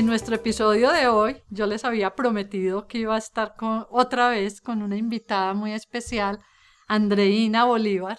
En nuestro episodio de hoy, yo les había prometido que iba a estar otra vez con una invitada muy especial, Andreina Bolívar,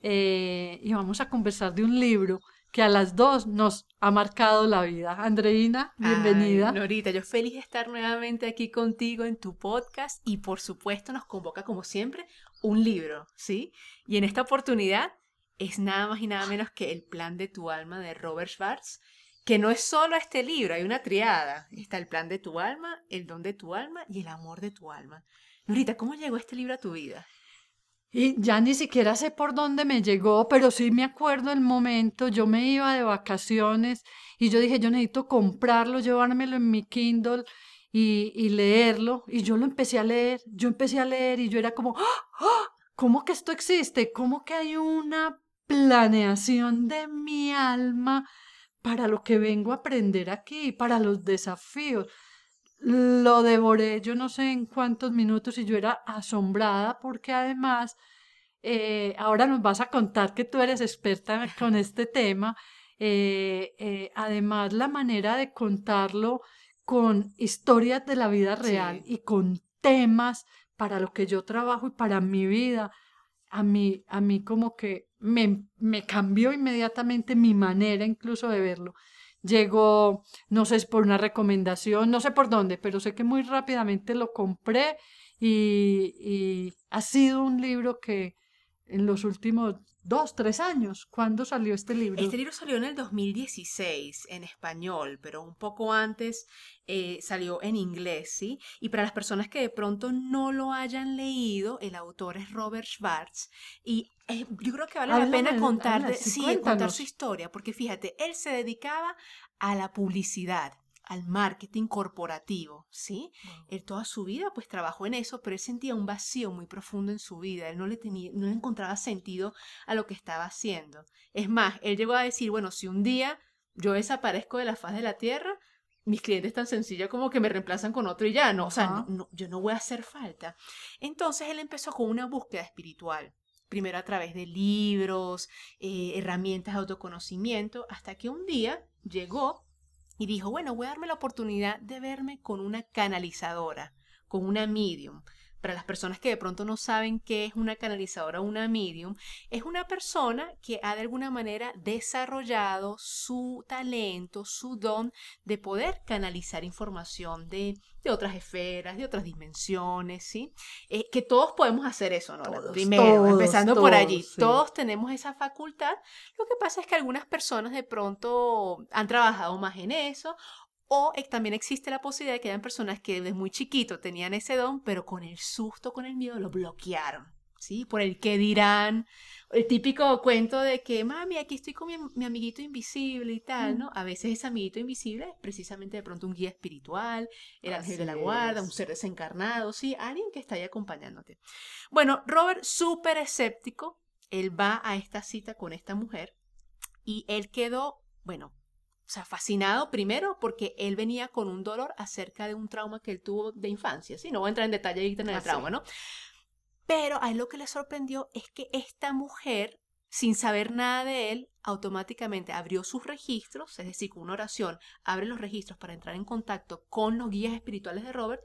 eh, y vamos a conversar de un libro que a las dos nos ha marcado la vida. Andreina, bienvenida. Ay, Norita, yo feliz de estar nuevamente aquí contigo en tu podcast y por supuesto nos convoca como siempre un libro, ¿sí? Y en esta oportunidad es nada más y nada menos que El plan de tu alma de Robert Schwartz que no es solo este libro, hay una triada. Está el plan de tu alma, el don de tu alma y el amor de tu alma. Norita, ¿cómo llegó este libro a tu vida? Y ya ni siquiera sé por dónde me llegó, pero sí me acuerdo el momento. Yo me iba de vacaciones y yo dije, yo necesito comprarlo, llevármelo en mi Kindle y, y leerlo. Y yo lo empecé a leer, yo empecé a leer y yo era como, ¡Ah! ¿cómo que esto existe? ¿Cómo que hay una planeación de mi alma? Para lo que vengo a aprender aquí, para los desafíos. Lo devoré yo no sé en cuántos minutos y yo era asombrada porque además eh, ahora nos vas a contar que tú eres experta con este tema. Eh, eh, además, la manera de contarlo con historias de la vida real y con temas para lo que yo trabajo y para mi vida, a mí, a mí como que me, me cambió inmediatamente mi manera incluso de verlo. Llegó, no sé, por una recomendación, no sé por dónde, pero sé que muy rápidamente lo compré y, y ha sido un libro que en los últimos dos, tres años. ¿Cuándo salió este libro? Este libro salió en el 2016 en español, pero un poco antes eh, salió en inglés, ¿sí? Y para las personas que de pronto no lo hayan leído, el autor es Robert Schwartz y eh, yo creo que vale la pena contar, sí, contar su historia, porque fíjate, él se dedicaba a la publicidad al marketing corporativo, ¿sí? Él toda su vida pues trabajó en eso, pero él sentía un vacío muy profundo en su vida, él no le, tenía, no le encontraba sentido a lo que estaba haciendo. Es más, él llegó a decir, bueno, si un día yo desaparezco de la faz de la tierra, mis clientes tan sencillos como que me reemplazan con otro y ya, no, o sea, no, yo no voy a hacer falta. Entonces él empezó con una búsqueda espiritual primero a través de libros, eh, herramientas de autoconocimiento, hasta que un día llegó y dijo, bueno, voy a darme la oportunidad de verme con una canalizadora, con una medium. Para las personas que de pronto no saben qué es una canalizadora o una medium, es una persona que ha de alguna manera desarrollado su talento, su don de poder canalizar información de, de otras esferas, de otras dimensiones, ¿sí? Eh, que todos podemos hacer eso, ¿no? Primero, empezando por allí, todos tenemos esa facultad. Lo que pasa es que algunas personas de pronto han trabajado más en eso o también existe la posibilidad de que hayan personas que desde muy chiquito tenían ese don, pero con el susto, con el miedo, lo bloquearon. ¿Sí? Por el que dirán, el típico cuento de que, mami, aquí estoy con mi, amiguito invisible y tal, ¿no? A veces ese amiguito invisible es precisamente de pronto un guía espiritual, el ángel de la guarda, un ser desencarnado, ¿sí? Alguien que está ahí acompañándote. Bueno, Robert, súper escéptico, él va a esta cita con esta mujer y él quedó, bueno, o sea, fascinado primero porque él venía con un dolor acerca de un trauma que él tuvo de infancia. Sí, no voy a entrar en detalle en el trauma, ¿no? Pero a él lo que le sorprendió es que esta mujer, sin saber nada de él, automáticamente abrió sus registros, es decir, con una oración, abre los registros para entrar en contacto con los guías espirituales de Robert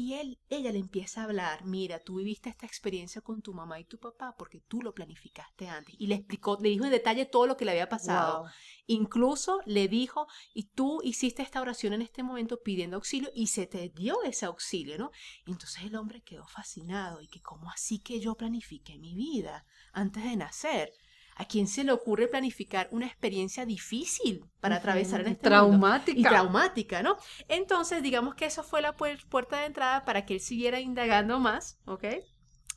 y él, ella le empieza a hablar, mira, tú viviste esta experiencia con tu mamá y tu papá porque tú lo planificaste antes. Y le explicó, le dijo en detalle todo lo que le había pasado. Incluso le dijo, y tú hiciste esta oración en este momento pidiendo auxilio y se te dio ese auxilio, ¿no? Entonces el hombre quedó fascinado y que cómo así que yo planifiqué mi vida antes de nacer. ¿A quién se le ocurre planificar una experiencia difícil para atravesar en este traumática. Y traumática, ¿no? Entonces, digamos que eso fue la puerta de entrada para que él siguiera indagando más, ¿ok?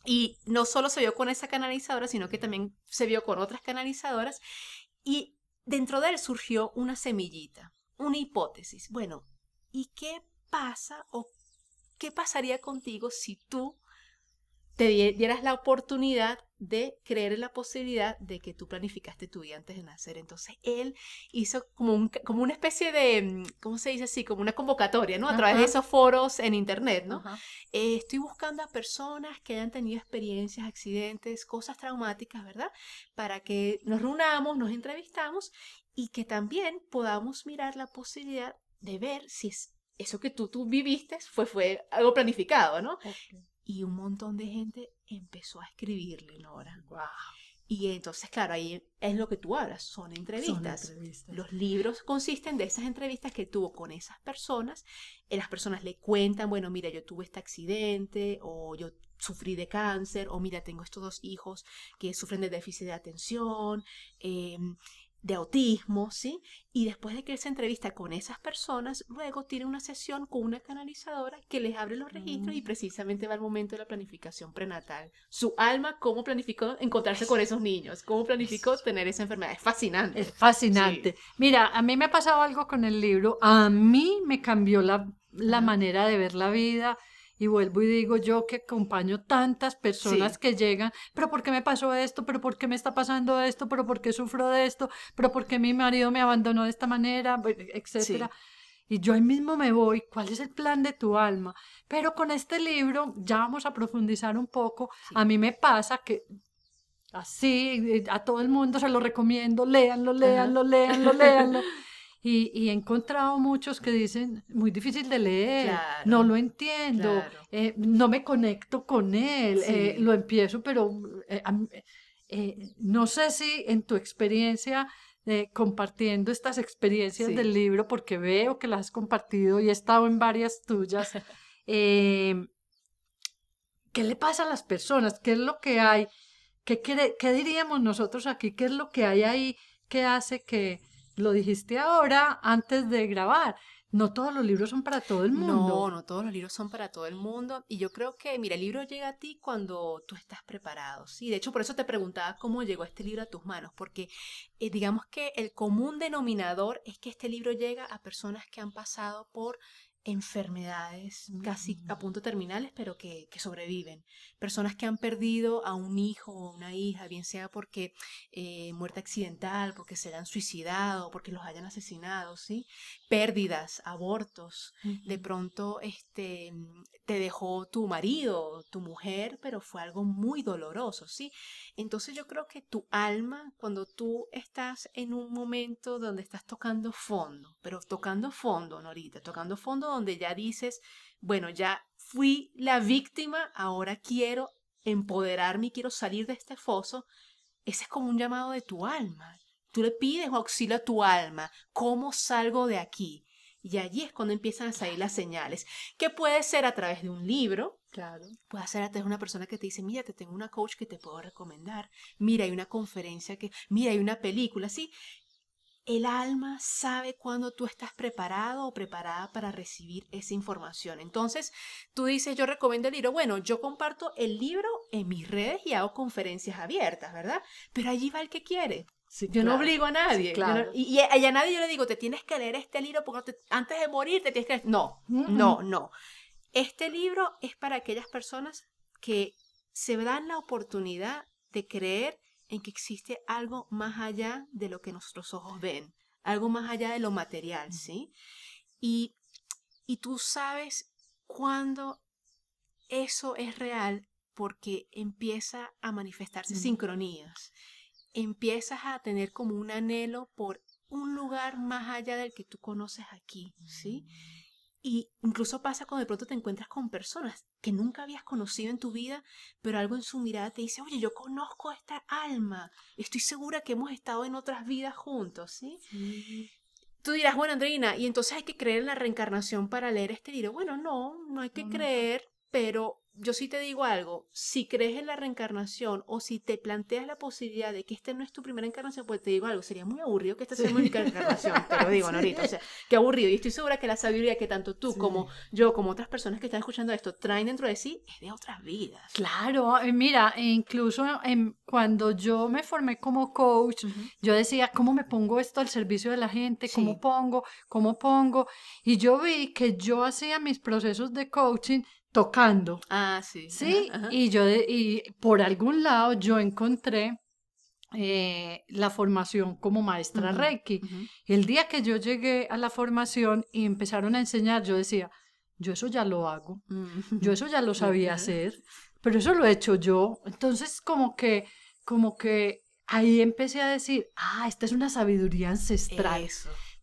Y no solo se vio con esa canalizadora, sino que también se vio con otras canalizadoras. Y dentro de él surgió una semillita. una hipótesis. Bueno, ¿y qué pasa o qué pasaría contigo si tú te dieras la oportunidad de creer en la posibilidad de que tú planificaste tu vida antes de nacer. Entonces él hizo como, un, como una especie de, mm, ¿cómo se dice así? Como una convocatoria, ¿no? A través de esos foros en internet, ¿no? Eh, estoy buscando a personas que hayan tenido experiencias, accidentes, cosas traumáticas, ¿verdad? Para que nos reunamos, nos entrevistamos y que también podamos mirar la posibilidad de ver si es eso que tú, tú viviste fue, fue algo planificado, ¿no? Y un montón de gente empezó a escribirle, Nora. Wow. Y entonces, claro, ahí es lo que tú hablas, son entrevistas. Los libros consisten de esas entrevistas que tuvo con esas personas. Y las personas le cuentan, bueno, mira, yo tuve este accidente, o yo sufrí de cáncer, o mira, tengo estos dos hijos que sufren de déficit de atención. Eh, de autismo, ¿sí? Y después de que él se entrevista con esas personas, luego tiene una sesión con una canalizadora que les abre los registros y mm. precisamente va al momento de la planificación prenatal. Su alma, cómo planificó encontrarse con esos niños, cómo planificó tener esa enfermedad. Es fascinante. Es fascinante. Mira, a mí me ha pasado algo con el libro. A mí me cambió la, la manera de ver la vida y vuelvo y digo yo que acompaño tantas personas que llegan, pero ¿por qué me pasó esto? ¿Pero por qué me está pasando esto? ¿Pero por qué sufro de esto? ¿Pero por qué mi marido me abandonó de esta manera? Etcétera. Y yo ahí mismo me voy, ¿cuál es el plan de tu alma? Pero con este libro ya vamos a profundizar un poco. A mí me pasa que así, a todo el mundo se lo recomiendo, léanlo, léanlo, léanlo, léanlo. Y, he encontrado muchos que dicen, muy difícil de leer, no lo entiendo, eh, no me conecto con él, eh, lo empiezo, pero eh, no sé si en tu experiencia, compartiendo estas experiencias del libro, porque veo que las has compartido y he estado en varias tuyas, ¿qué le pasa a las personas? ¿Qué es lo que hay? ¿Qué, ¿Qué diríamos nosotros aquí? ¿Qué es lo que hay ahí que hace que lo dijiste ahora antes de grabar. No todos los libros son para todo el mundo. No, no todos los libros son para todo el mundo. Y yo creo que, mira, el libro llega a ti cuando tú estás preparado. Sí, de hecho, por eso te preguntaba cómo llegó este libro a tus manos. Porque eh, digamos que el común denominador es que este libro llega a personas que han pasado por enfermedades casi a punto terminales, pero que, sobreviven. Personas que han perdido a un hijo o una hija, bien sea porque eh, muerte accidental, porque se han suicidado, porque los hayan asesinado, ¿sí? Pérdidas, abortos. De pronto este, te dejó tu marido, tu mujer, pero fue algo muy doloroso, ¿sí? Entonces yo creo que tu alma, cuando tú estás en un momento donde estás tocando fondo, pero tocando fondo, Norita, tocando fondo donde ya dices, bueno, ya fui la víctima, ahora quiero empoderarme y quiero salir de este foso, ese es como un llamado de tu alma. Tú le pides auxilio a tu alma, ¿cómo salgo de aquí? Y allí es cuando empiezan a salir las señales, que puede ser a través de un libro, claro. puede ser a través de una persona que te dice, mira, te tengo una coach que te puedo recomendar, mira, hay una conferencia que, mira, hay una película, sí. El alma sabe cuando tú estás preparado o preparada para recibir esa información. Entonces, tú dices, yo recomiendo el libro. Bueno, yo comparto el libro en mis redes y hago conferencias abiertas, ¿verdad? Pero allí va el que quiere yo no obligo a nadie. y, a nadie yo le digo, te tienes que leer este libro porque antes de morir te tienes que... No, no, no. Este libro es para aquellas personas que se dan la oportunidad de creer en que existe algo más allá de lo que nuestros ojos ven, algo más allá de lo material, ¿sí? Y, y tú sabes cuándo eso es real porque empieza a manifestarse sincronías empiezas a tener como un anhelo por un lugar más allá del que tú conoces aquí, ¿sí? Y incluso pasa cuando de pronto te encuentras con personas que nunca habías conocido en tu vida, pero algo en su mirada te dice, oye, yo conozco a esta alma, estoy segura que hemos estado en otras vidas juntos, ¿sí? Tú dirás, bueno, Andreina, y entonces hay que creer en la reencarnación para leer este libro. Bueno, no, no hay que creer, pero yo sí te digo algo, si crees en la reencarnación o si te planteas la posibilidad de que esta no es tu primera encarnación, pues te digo algo, sería muy aburrido que esta sea mi encarnación, te lo digo, Norita, o sea, qué aburrido. Y estoy segura que la sabiduría que tanto tú como yo, como otras personas que están escuchando esto, traen dentro de sí, es de otras vidas. Claro, eh, mira, incluso en, cuando yo me formé como coach, yo decía, ¿cómo me pongo esto al servicio de la gente? ¿Cómo pongo? ¿Cómo pongo? Y yo vi que yo hacía mis procesos de coaching tocando. Ah, sí. Sí, y yo, y por algún lado yo encontré eh, la formación como maestra Reiki. El día que yo llegué a la formación y empezaron a enseñar, yo decía, yo eso ya lo hago, mm. yo eso ya lo sabía hacer, pero eso lo he hecho yo. Entonces, como que, como que ahí empecé a decir, ah, esta es una sabiduría ancestral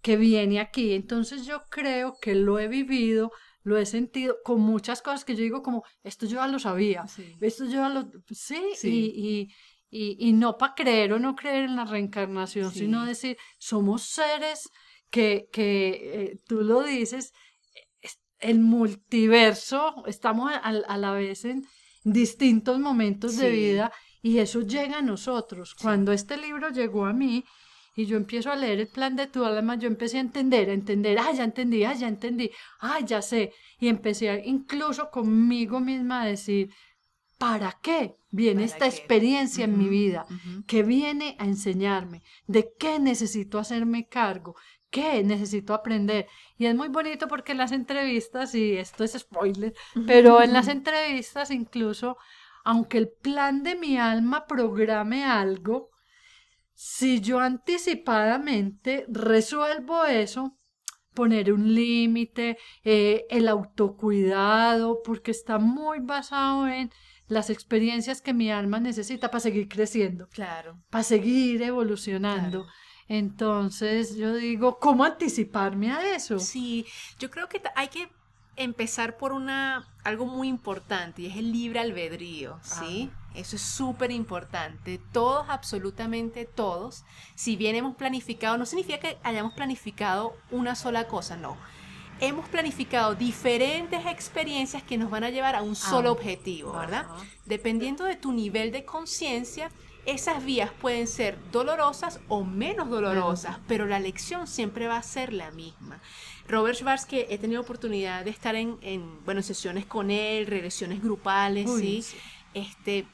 que viene aquí. Entonces yo creo que lo he vivido lo he sentido con muchas cosas que yo digo como, esto yo ya lo sabía, esto yo ya lo... Sí, Y, y, y, no para creer o no creer en la reencarnación, sino decir, somos seres que, que eh, tú lo dices, el multiverso, estamos a, la vez en distintos momentos de vida y eso llega a nosotros. Cuando este libro llegó a mí, y yo empiezo a leer el plan de tu alma, yo empecé a entender, a entender, ah, ya entendí, ah, ya entendí, ah, ya sé. Y empecé incluso conmigo misma a decir, ¿para qué viene esta experiencia en mi vida? ¿Qué viene a enseñarme? ¿De qué necesito hacerme cargo? ¿Qué necesito aprender? Y es muy bonito porque en las entrevistas, y esto es spoiler, pero en las entrevistas incluso, aunque el plan de mi alma programe algo, si yo anticipadamente resuelvo eso, poner un límite, eh, el autocuidado, porque está muy basado en las experiencias que mi alma necesita para seguir creciendo. Claro. Para seguir evolucionando. Entonces yo digo, ¿cómo anticiparme a eso? Sí, yo creo que hay que empezar por una algo muy importante y es el libre albedrío, ¿sí? Eso es súper importante. Todos, absolutamente todos, si bien hemos planificado, no significa que hayamos planificado una sola cosa, no. Hemos planificado diferentes experiencias que nos van a llevar a un solo objetivo, ¿verdad? Dependiendo de tu nivel de conciencia, esas vías pueden ser dolorosas o menos dolorosas, pero la lección siempre va a ser la misma. Robert Schwartz, que he tenido oportunidad de estar en, bueno, sesiones con él, regresiones grupales, ¿sí? Este,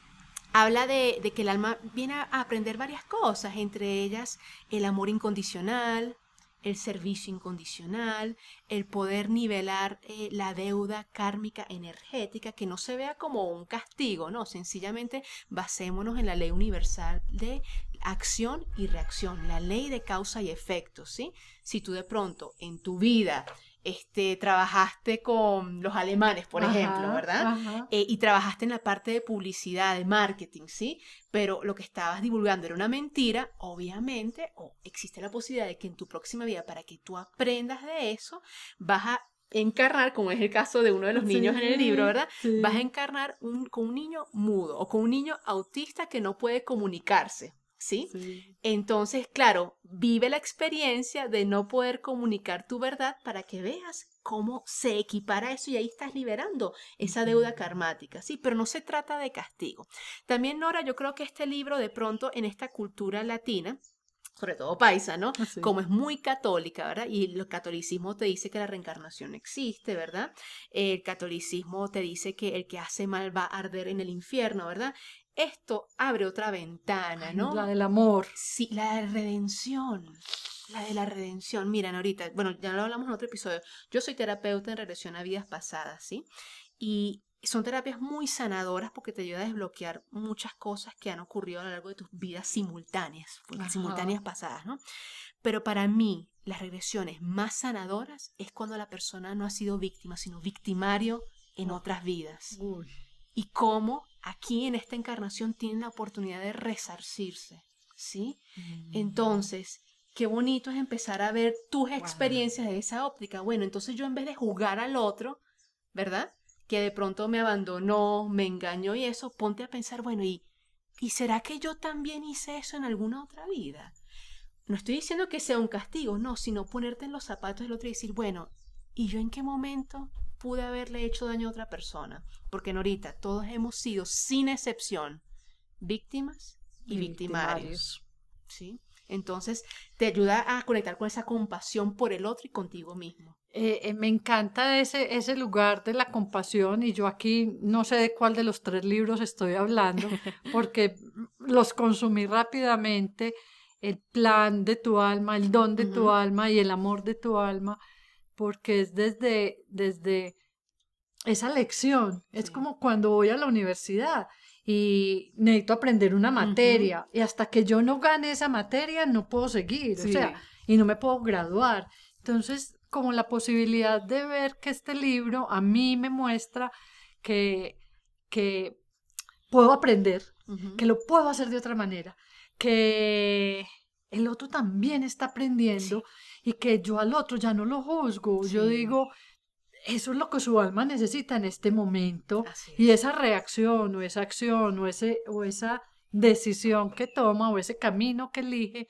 habla de, que el alma viene a aprender varias cosas, entre ellas el amor incondicional, el servicio incondicional, el poder nivelar eh, la deuda kármica energética, que no se vea como un castigo, no, sencillamente basémonos en la ley universal de acción y reacción, la ley de causa y efecto, ¿sí? Si tú de pronto en tu vida este, trabajaste con los alemanes, por ejemplo, ¿verdad? Eh, y trabajaste en la parte de publicidad, de marketing, ¿sí? Pero lo que estabas divulgando era una mentira, obviamente, o existe la posibilidad de que en tu próxima vida, para que tú aprendas de eso, vas a encarnar, como es el caso de uno de los niños en el libro, ¿verdad? Vas a encarnar un, con un niño mudo o con un niño autista que no puede comunicarse. ¿Sí? Entonces, claro, vive la experiencia de no poder comunicar tu verdad para que veas cómo se equipara eso y ahí estás liberando esa deuda karmática, ¿sí? Pero no se trata de castigo. También, Nora, yo creo que este libro de pronto en esta cultura latina, sobre todo paisa, ¿no? Ah, Como es muy católica, ¿verdad? Y el catolicismo te dice que la reencarnación existe, ¿verdad? El catolicismo te dice que el que hace mal va a arder en el infierno, ¿verdad? Esto abre otra ventana, ¿no? La del amor. Sí, la de redención. La de la redención. Mira, ahorita, bueno, ya lo hablamos en otro episodio. Yo soy terapeuta en regresión a vidas pasadas, ¿sí? Y son terapias muy sanadoras porque te ayuda a desbloquear muchas cosas que han ocurrido a lo largo de tus vidas simultáneas, simultáneas pasadas, ¿no? Pero para mí, las regresiones más sanadoras es cuando la persona no ha sido víctima, sino victimario en otras vidas. Y cómo aquí en esta encarnación tienen la oportunidad de resarcirse, ¿sí? Mm. Entonces, qué bonito es empezar a ver tus experiencias de esa óptica. Bueno, entonces yo en vez de jugar al otro, ¿verdad? Que de pronto me abandonó, me engañó y eso, ponte a pensar, bueno, ¿y, ¿y será que yo también hice eso en alguna otra vida? No estoy diciendo que sea un castigo, no, sino ponerte en los zapatos del otro y decir, bueno, ¿y yo en qué momento pude haberle hecho daño a otra persona? Porque Norita, todos hemos sido, sin excepción, víctimas y, victimarios. ¿Sí? Entonces, te ayuda a conectar con esa compasión por el otro y contigo mismo. Eh, eh, me encanta ese, ese lugar de la compasión y yo aquí no sé de cuál de los tres libros estoy hablando porque los consumí rápidamente, el plan de tu alma, el don de tu alma y el amor de tu alma, porque es desde, desde esa lección, es como cuando voy a la universidad y necesito aprender una materia y hasta que yo no gane esa materia no puedo seguir, o sea, y no me puedo graduar. Entonces, como la posibilidad de ver que este libro a mí me muestra que, que puedo aprender, que lo puedo hacer de otra manera, que el otro también está aprendiendo y que yo al otro ya no lo juzgo, yo digo, eso es lo que su alma necesita en este momento y esa reacción o esa acción o, ese, o esa decisión que toma o ese camino que elige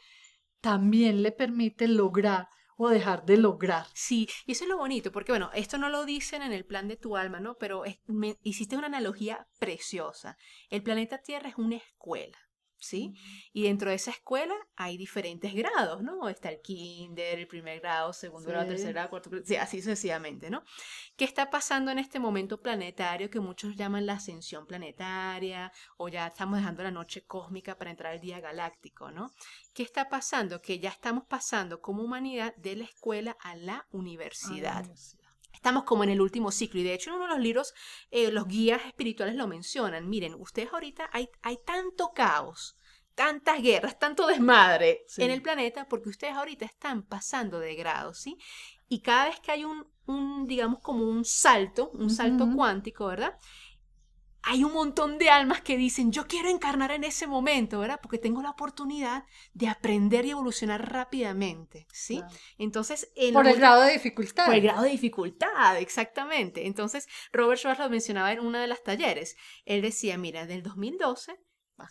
también le permite lograr o dejar de lograr. Sí, y eso es lo bonito, porque bueno, esto no lo dicen en el plan de tu alma, ¿no? Pero me, hiciste una analogía preciosa. El planeta Tierra es una escuela. ¿Sí? Y dentro de esa escuela hay diferentes grados, ¿no? Está el kinder, el primer grado, segundo grado, tercer grado, cuarto grado, sí, así sucesivamente, ¿no? ¿Qué está pasando en este momento planetario que muchos llaman la ascensión planetaria o ya estamos dejando la noche cósmica para entrar al día galáctico, ¿no? ¿Qué está pasando? Que ya estamos pasando como humanidad de la escuela a la universidad. Estamos como en el último ciclo y de hecho en uno de los libros eh, los guías espirituales lo mencionan. Miren, ustedes ahorita hay, hay tanto caos, tantas guerras, tanto desmadre en el planeta porque ustedes ahorita están pasando de grado, ¿sí? Y cada vez que hay un, un digamos como un salto, un salto cuántico, ¿verdad? Hay un montón de almas que dicen, yo quiero encarnar en ese momento, ¿verdad? Porque tengo la oportunidad de aprender y evolucionar rápidamente, ¿sí? Entonces... por el grado de dificultad. Por el grado de dificultad, exactamente. Entonces, Robert Schwartz lo mencionaba en una de las talleres. Él decía, mira, del 2012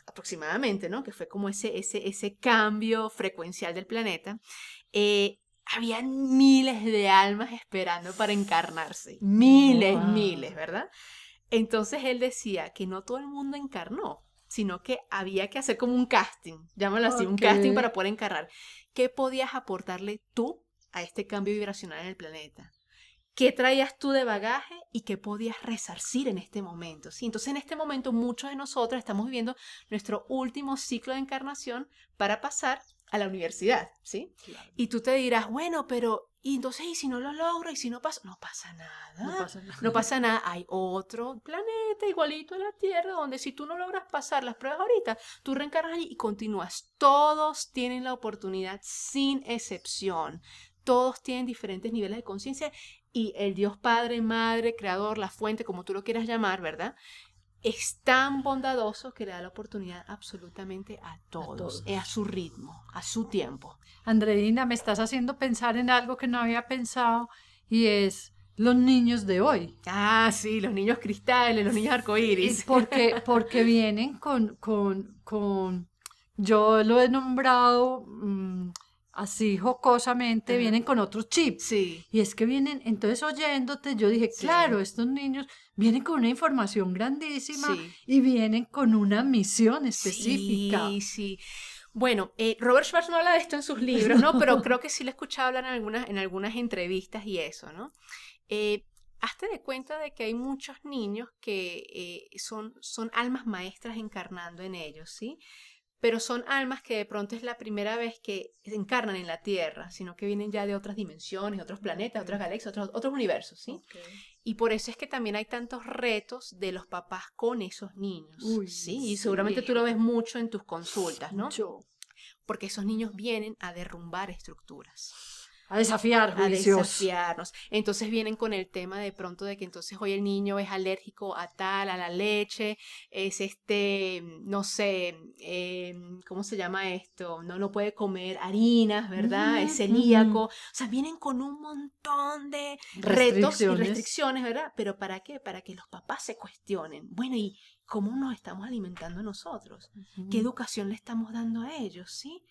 aproximadamente, ¿no? Que fue como ese, ese, ese cambio frecuencial del planeta. Eh, habían miles de almas esperando para encarnarse. Miles, miles, ¿verdad? Entonces él decía que no todo el mundo encarnó, sino que había que hacer como un casting, llámalo así, un casting para poder encarnar. ¿Qué podías aportarle tú a este cambio vibracional en el planeta? ¿Qué traías tú de bagaje y qué podías resarcir en este momento? ¿sí? Entonces, en este momento, muchos de nosotros estamos viviendo nuestro último ciclo de encarnación para pasar a la universidad, ¿sí? Y tú te dirás, bueno, pero y entonces, ¿y si no lo logro? ¿Y si no pasa? No pasa nada. No pasa nada. No pasa nada. Hay otro planeta igualito a la Tierra donde si tú no logras pasar las pruebas ahorita, tú reencarnas allí y continúas. Todos tienen la oportunidad sin excepción. Todos tienen diferentes niveles de conciencia y el Dios Padre, Madre, Creador, la fuente, como tú lo quieras llamar, ¿verdad? Es tan bondadoso que le da la oportunidad absolutamente a todos, a, a su ritmo, a su tiempo. Andreina, me estás haciendo pensar en algo que no había pensado y es los niños de hoy. Ah, sí, los niños cristales, los niños arcoíris. Porque, porque vienen con, con, con, yo lo he nombrado mm, así jocosamente, vienen con otros chips. Sí. Y es que vienen, entonces oyéndote, yo dije, claro, estos niños vienen con una información grandísima y vienen con una misión específica. Sí, sí. Bueno, eh, Robert Schwartz no habla de esto en sus libros, ¿no? Pero creo que sí le he escuchado hablar en algunas, en algunas entrevistas y eso, ¿no? Eh, hazte de cuenta de que hay muchos niños que eh, son, son almas maestras encarnando en ellos, ¿sí? Pero son almas que de pronto es la primera vez que se encarnan en la Tierra, sino que vienen ya de otras dimensiones, otros planetas, otras galaxias, otros, otros universos, ¿sí? Y por eso es que también hay tantos retos de los papás con esos niños, ¿sí? Y seguramente tú lo ves mucho en tus consultas, ¿no? Porque esos niños vienen a derrumbar estructuras a desafiar a desafiarnos. Entonces vienen con el tema de pronto de que entonces hoy el niño es alérgico a tal, a la leche, es este, no sé, em, ¿cómo se llama esto? No, no puede comer harinas, ¿verdad? es celíaco. O sea, vienen con un montón de retos y restricciones, ¿verdad? Pero ¿para qué? Para que los papás se cuestionen. Bueno, ¿y cómo nos estamos alimentando nosotros? ¿Qué educación le estamos dando a ellos? ¿Sí?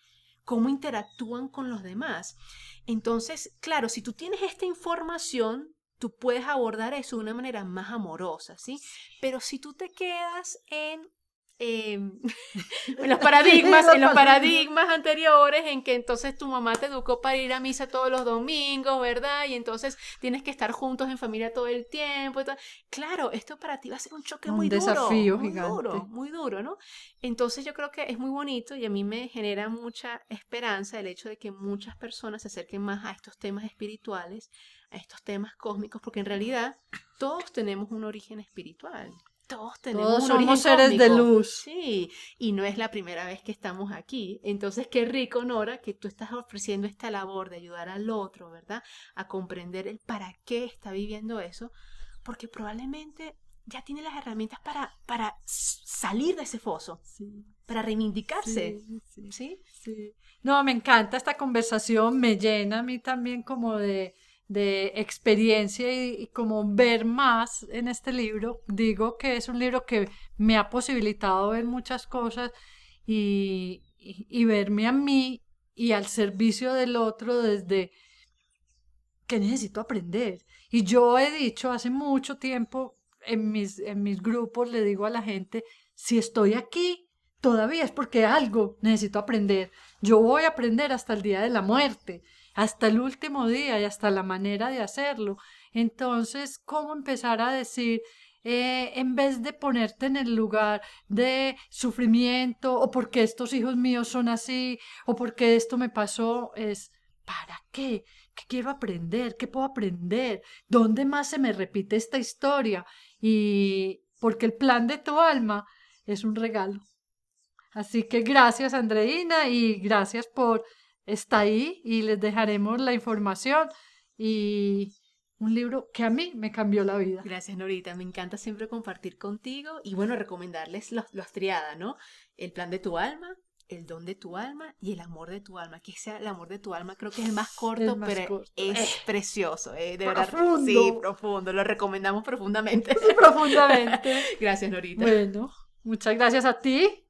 Cómo interactúan con los demás. Entonces, claro, si tú tienes esta información, tú puedes abordar eso de una manera más amorosa, ¿sí? Pero si tú te quedas en Em, en los paradigmas, en los paradigmas anteriores en que entonces tu mamá te educó para ir a misa todos los domingos, ¿verdad? Y entonces tienes que estar juntos en familia todo el tiempo. Claro, esto para ti va a ser un choque muy duro. desafío muy duro, muy duro, ¿no? Entonces yo creo que es muy bonito y a mí me genera mucha esperanza el hecho de que muchas personas se acerquen más a estos temas espirituales, a estos temas cósmicos, porque en realidad todos tenemos un origen espiritual todos tenemos somos seres de luz. Sí, y no es la primera vez que estamos aquí. Entonces, qué rico, Nora, que tú estás ofreciendo esta labor de ayudar al otro, ¿verdad? A comprender el para qué está viviendo eso, porque probablemente ya tiene las herramientas para, para salir de ese foso, para reivindicarse. Sí, sí, sí. No, me encanta esta conversación, me llena a mí también como de de experiencia y, como ver más en este libro. Digo que es un libro que me ha posibilitado ver muchas cosas y, y, verme a mí y al servicio del otro desde que necesito aprender. Y yo he dicho hace mucho tiempo en mis, en mis grupos, le digo a la gente, si estoy aquí, todavía es porque algo necesito aprender. Yo voy a aprender hasta el día de la muerte hasta el último día y hasta la manera de hacerlo. Entonces, ¿cómo empezar a decir, eh, en vez de ponerte en el lugar de sufrimiento o porque estos hijos míos son así o porque esto me pasó, es ¿para qué? ¿Qué quiero aprender? ¿Qué puedo aprender? ¿Dónde más se me repite esta historia? Y porque el plan de tu alma es un regalo. Así que gracias Andreina y gracias por está ahí y les dejaremos la información y un libro que a mí me cambió la vida. Gracias, Norita. Me encanta siempre compartir contigo y bueno, recomendarles los, los triada, ¿no? El plan de tu alma, el don de tu alma y el amor de tu alma. Que sea el amor de tu alma, creo que es el más corto, pero es eh. precioso. Eh, de verdad. Sí, profundo. Lo recomendamos profundamente. Profundamente. gracias, Norita. Bueno, muchas gracias a ti